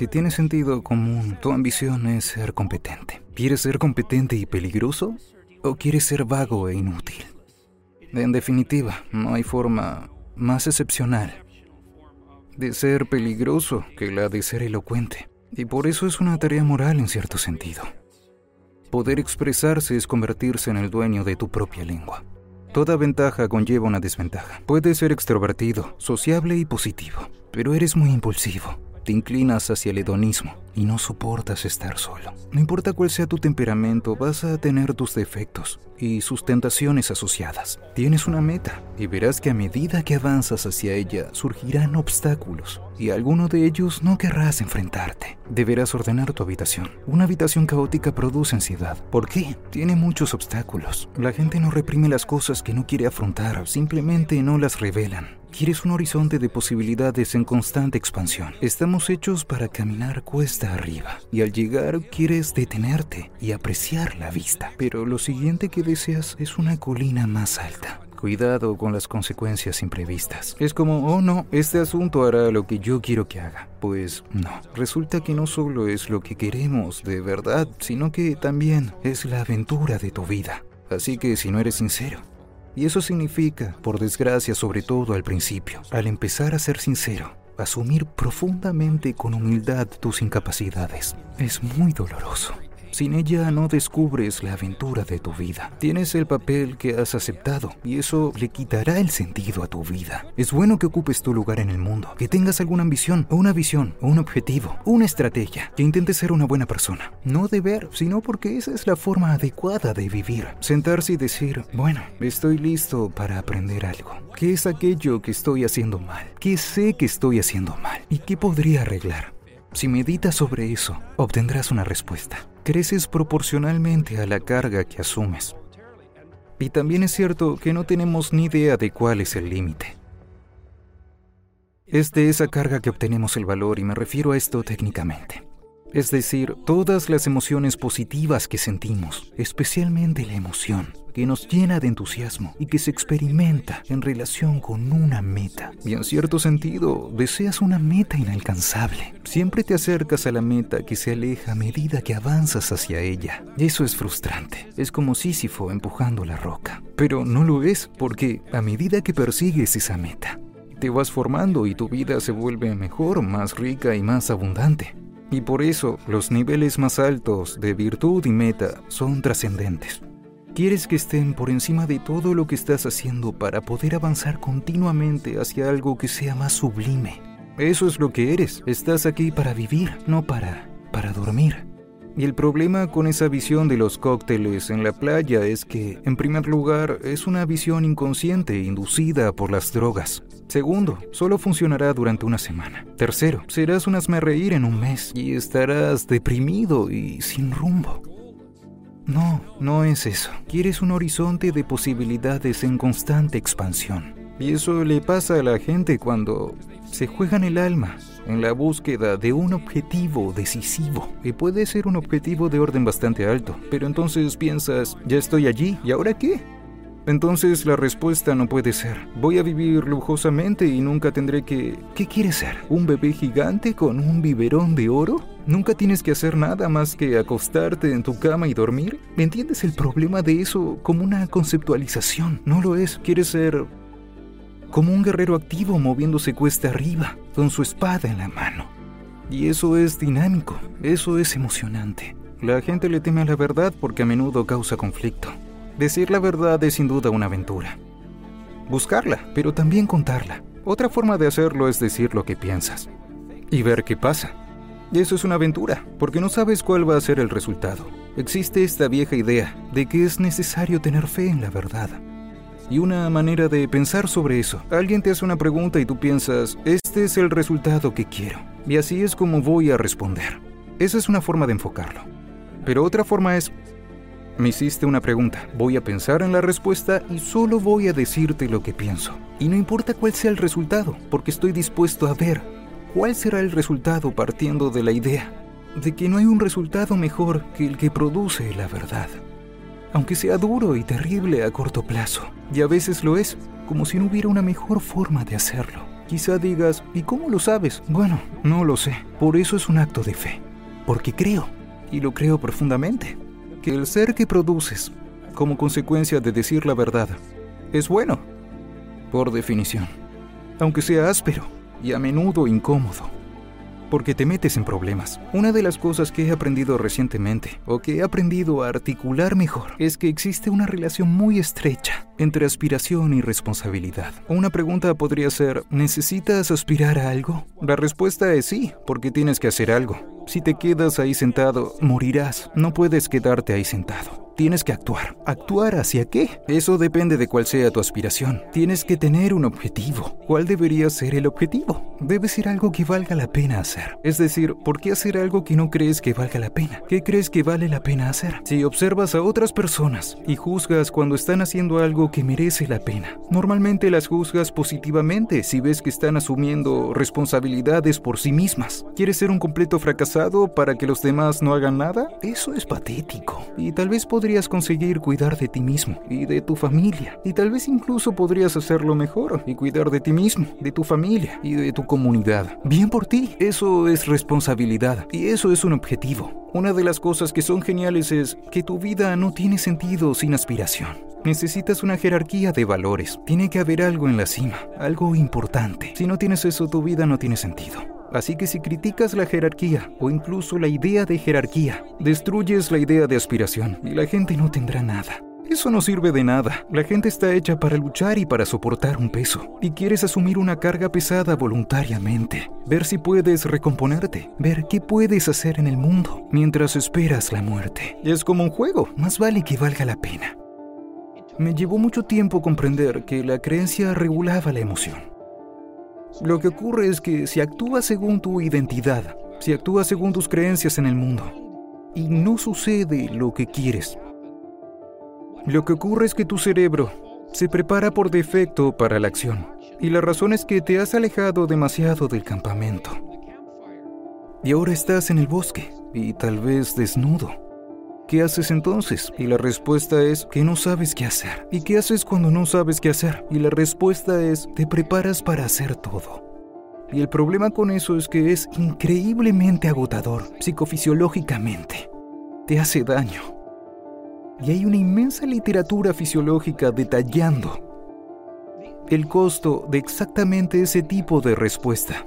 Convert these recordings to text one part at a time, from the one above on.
Si tiene sentido común, tu ambición es ser competente. ¿Quieres ser competente y peligroso? ¿O quieres ser vago e inútil? En definitiva, no hay forma más excepcional de ser peligroso que la de ser elocuente. Y por eso es una tarea moral en cierto sentido. Poder expresarse es convertirse en el dueño de tu propia lengua. Toda ventaja conlleva una desventaja. Puedes ser extrovertido, sociable y positivo, pero eres muy impulsivo. Inclinas hacia el hedonismo y no soportas estar solo. No importa cuál sea tu temperamento, vas a tener tus defectos y sus tentaciones asociadas. Tienes una meta y verás que a medida que avanzas hacia ella surgirán obstáculos y alguno de ellos no querrás enfrentarte. Deberás ordenar tu habitación. Una habitación caótica produce ansiedad. ¿Por qué? Tiene muchos obstáculos. La gente no reprime las cosas que no quiere afrontar, simplemente no las revelan. Quieres un horizonte de posibilidades en constante expansión. Estamos hechos para caminar cuesta arriba y al llegar quieres detenerte y apreciar la vista. Pero lo siguiente que deseas es una colina más alta. Cuidado con las consecuencias imprevistas. Es como, oh no, este asunto hará lo que yo quiero que haga. Pues no. Resulta que no solo es lo que queremos de verdad, sino que también es la aventura de tu vida. Así que si no eres sincero, y eso significa, por desgracia, sobre todo al principio, al empezar a ser sincero, asumir profundamente con humildad tus incapacidades. Es muy doloroso. Sin ella no descubres la aventura de tu vida. Tienes el papel que has aceptado y eso le quitará el sentido a tu vida. Es bueno que ocupes tu lugar en el mundo, que tengas alguna ambición, una visión, un objetivo, una estrategia, que intentes ser una buena persona. No de ver, sino porque esa es la forma adecuada de vivir. Sentarse y decir, bueno, estoy listo para aprender algo. ¿Qué es aquello que estoy haciendo mal? ¿Qué sé que estoy haciendo mal? ¿Y qué podría arreglar? Si meditas sobre eso, obtendrás una respuesta. Creces proporcionalmente a la carga que asumes. Y también es cierto que no tenemos ni idea de cuál es el límite. Es de esa carga que obtenemos el valor y me refiero a esto técnicamente. Es decir, todas las emociones positivas que sentimos, especialmente la emoción, que nos llena de entusiasmo y que se experimenta en relación con una meta. Y en cierto sentido, deseas una meta inalcanzable. Siempre te acercas a la meta que se aleja a medida que avanzas hacia ella. Y eso es frustrante. Es como Sísifo empujando la roca. Pero no lo es porque a medida que persigues esa meta, te vas formando y tu vida se vuelve mejor, más rica y más abundante. Y por eso los niveles más altos de virtud y meta son trascendentes. Quieres que estén por encima de todo lo que estás haciendo para poder avanzar continuamente hacia algo que sea más sublime. Eso es lo que eres. Estás aquí para vivir, no para para dormir. Y el problema con esa visión de los cócteles en la playa es que, en primer lugar, es una visión inconsciente inducida por las drogas. Segundo, solo funcionará durante una semana. Tercero, serás un reír en un mes y estarás deprimido y sin rumbo. No, no es eso. Quieres un horizonte de posibilidades en constante expansión. Y eso le pasa a la gente cuando se juegan el alma en la búsqueda de un objetivo decisivo. Y puede ser un objetivo de orden bastante alto, pero entonces piensas, ya estoy allí, ¿y ahora qué? Entonces la respuesta no puede ser, voy a vivir lujosamente y nunca tendré que... ¿Qué quieres ser? ¿Un bebé gigante con un biberón de oro? ¿Nunca tienes que hacer nada más que acostarte en tu cama y dormir? ¿Entiendes el problema de eso como una conceptualización? No lo es. Quieres ser como un guerrero activo moviéndose cuesta arriba, con su espada en la mano. Y eso es dinámico, eso es emocionante. La gente le teme a la verdad porque a menudo causa conflicto. Decir la verdad es sin duda una aventura. Buscarla, pero también contarla. Otra forma de hacerlo es decir lo que piensas y ver qué pasa. Eso es una aventura, porque no sabes cuál va a ser el resultado. Existe esta vieja idea de que es necesario tener fe en la verdad. Y una manera de pensar sobre eso. Alguien te hace una pregunta y tú piensas, este es el resultado que quiero. Y así es como voy a responder. Esa es una forma de enfocarlo. Pero otra forma es, me hiciste una pregunta, voy a pensar en la respuesta y solo voy a decirte lo que pienso. Y no importa cuál sea el resultado, porque estoy dispuesto a ver cuál será el resultado partiendo de la idea de que no hay un resultado mejor que el que produce la verdad. Aunque sea duro y terrible a corto plazo, y a veces lo es, como si no hubiera una mejor forma de hacerlo. Quizá digas, ¿y cómo lo sabes? Bueno, no lo sé. Por eso es un acto de fe. Porque creo, y lo creo profundamente, que el ser que produces, como consecuencia de decir la verdad, es bueno, por definición, aunque sea áspero y a menudo incómodo porque te metes en problemas. Una de las cosas que he aprendido recientemente, o que he aprendido a articular mejor, es que existe una relación muy estrecha entre aspiración y responsabilidad. Una pregunta podría ser, ¿necesitas aspirar a algo? La respuesta es sí, porque tienes que hacer algo. Si te quedas ahí sentado, morirás. No puedes quedarte ahí sentado tienes que actuar. ¿Actuar hacia qué? Eso depende de cuál sea tu aspiración. Tienes que tener un objetivo. ¿Cuál debería ser el objetivo? Debe ser algo que valga la pena hacer. Es decir, ¿por qué hacer algo que no crees que valga la pena? ¿Qué crees que vale la pena hacer? Si observas a otras personas y juzgas cuando están haciendo algo que merece la pena, normalmente las juzgas positivamente si ves que están asumiendo responsabilidades por sí mismas. ¿Quieres ser un completo fracasado para que los demás no hagan nada? Eso es patético. Y tal vez podría podrías conseguir cuidar de ti mismo y de tu familia. Y tal vez incluso podrías hacerlo mejor y cuidar de ti mismo, de tu familia y de tu comunidad. Bien por ti. Eso es responsabilidad y eso es un objetivo. Una de las cosas que son geniales es que tu vida no tiene sentido sin aspiración. Necesitas una jerarquía de valores. Tiene que haber algo en la cima, algo importante. Si no tienes eso, tu vida no tiene sentido. Así que si criticas la jerarquía o incluso la idea de jerarquía, destruyes la idea de aspiración y la gente no tendrá nada. Eso no sirve de nada. La gente está hecha para luchar y para soportar un peso. Y quieres asumir una carga pesada voluntariamente. Ver si puedes recomponerte. Ver qué puedes hacer en el mundo mientras esperas la muerte. Es como un juego. Más vale que valga la pena. Me llevó mucho tiempo comprender que la creencia regulaba la emoción. Lo que ocurre es que si actúas según tu identidad, si actúas según tus creencias en el mundo, y no sucede lo que quieres, lo que ocurre es que tu cerebro se prepara por defecto para la acción, y la razón es que te has alejado demasiado del campamento. Y ahora estás en el bosque, y tal vez desnudo. ¿Qué haces entonces? Y la respuesta es que no sabes qué hacer. ¿Y qué haces cuando no sabes qué hacer? Y la respuesta es te preparas para hacer todo. Y el problema con eso es que es increíblemente agotador psicofisiológicamente. Te hace daño. Y hay una inmensa literatura fisiológica detallando el costo de exactamente ese tipo de respuesta.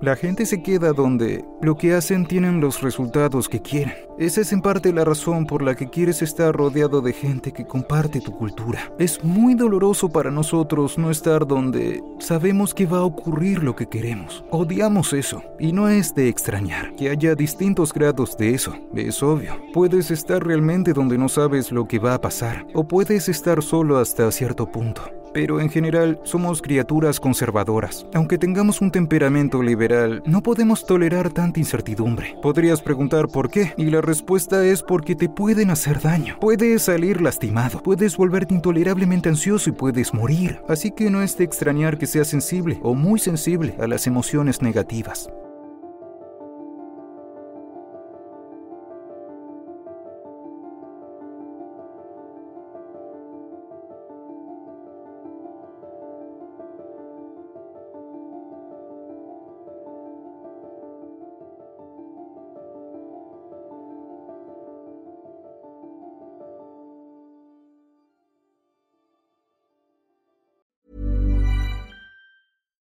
La gente se queda donde lo que hacen tienen los resultados que quieren. Esa es en parte la razón por la que quieres estar rodeado de gente que comparte tu cultura. Es muy doloroso para nosotros no estar donde sabemos que va a ocurrir lo que queremos. Odiamos eso y no es de extrañar que haya distintos grados de eso. Es obvio. Puedes estar realmente donde no sabes lo que va a pasar o puedes estar solo hasta cierto punto pero en general somos criaturas conservadoras. Aunque tengamos un temperamento liberal, no podemos tolerar tanta incertidumbre. Podrías preguntar por qué, y la respuesta es porque te pueden hacer daño. Puedes salir lastimado, puedes volverte intolerablemente ansioso y puedes morir. Así que no es de extrañar que seas sensible o muy sensible a las emociones negativas.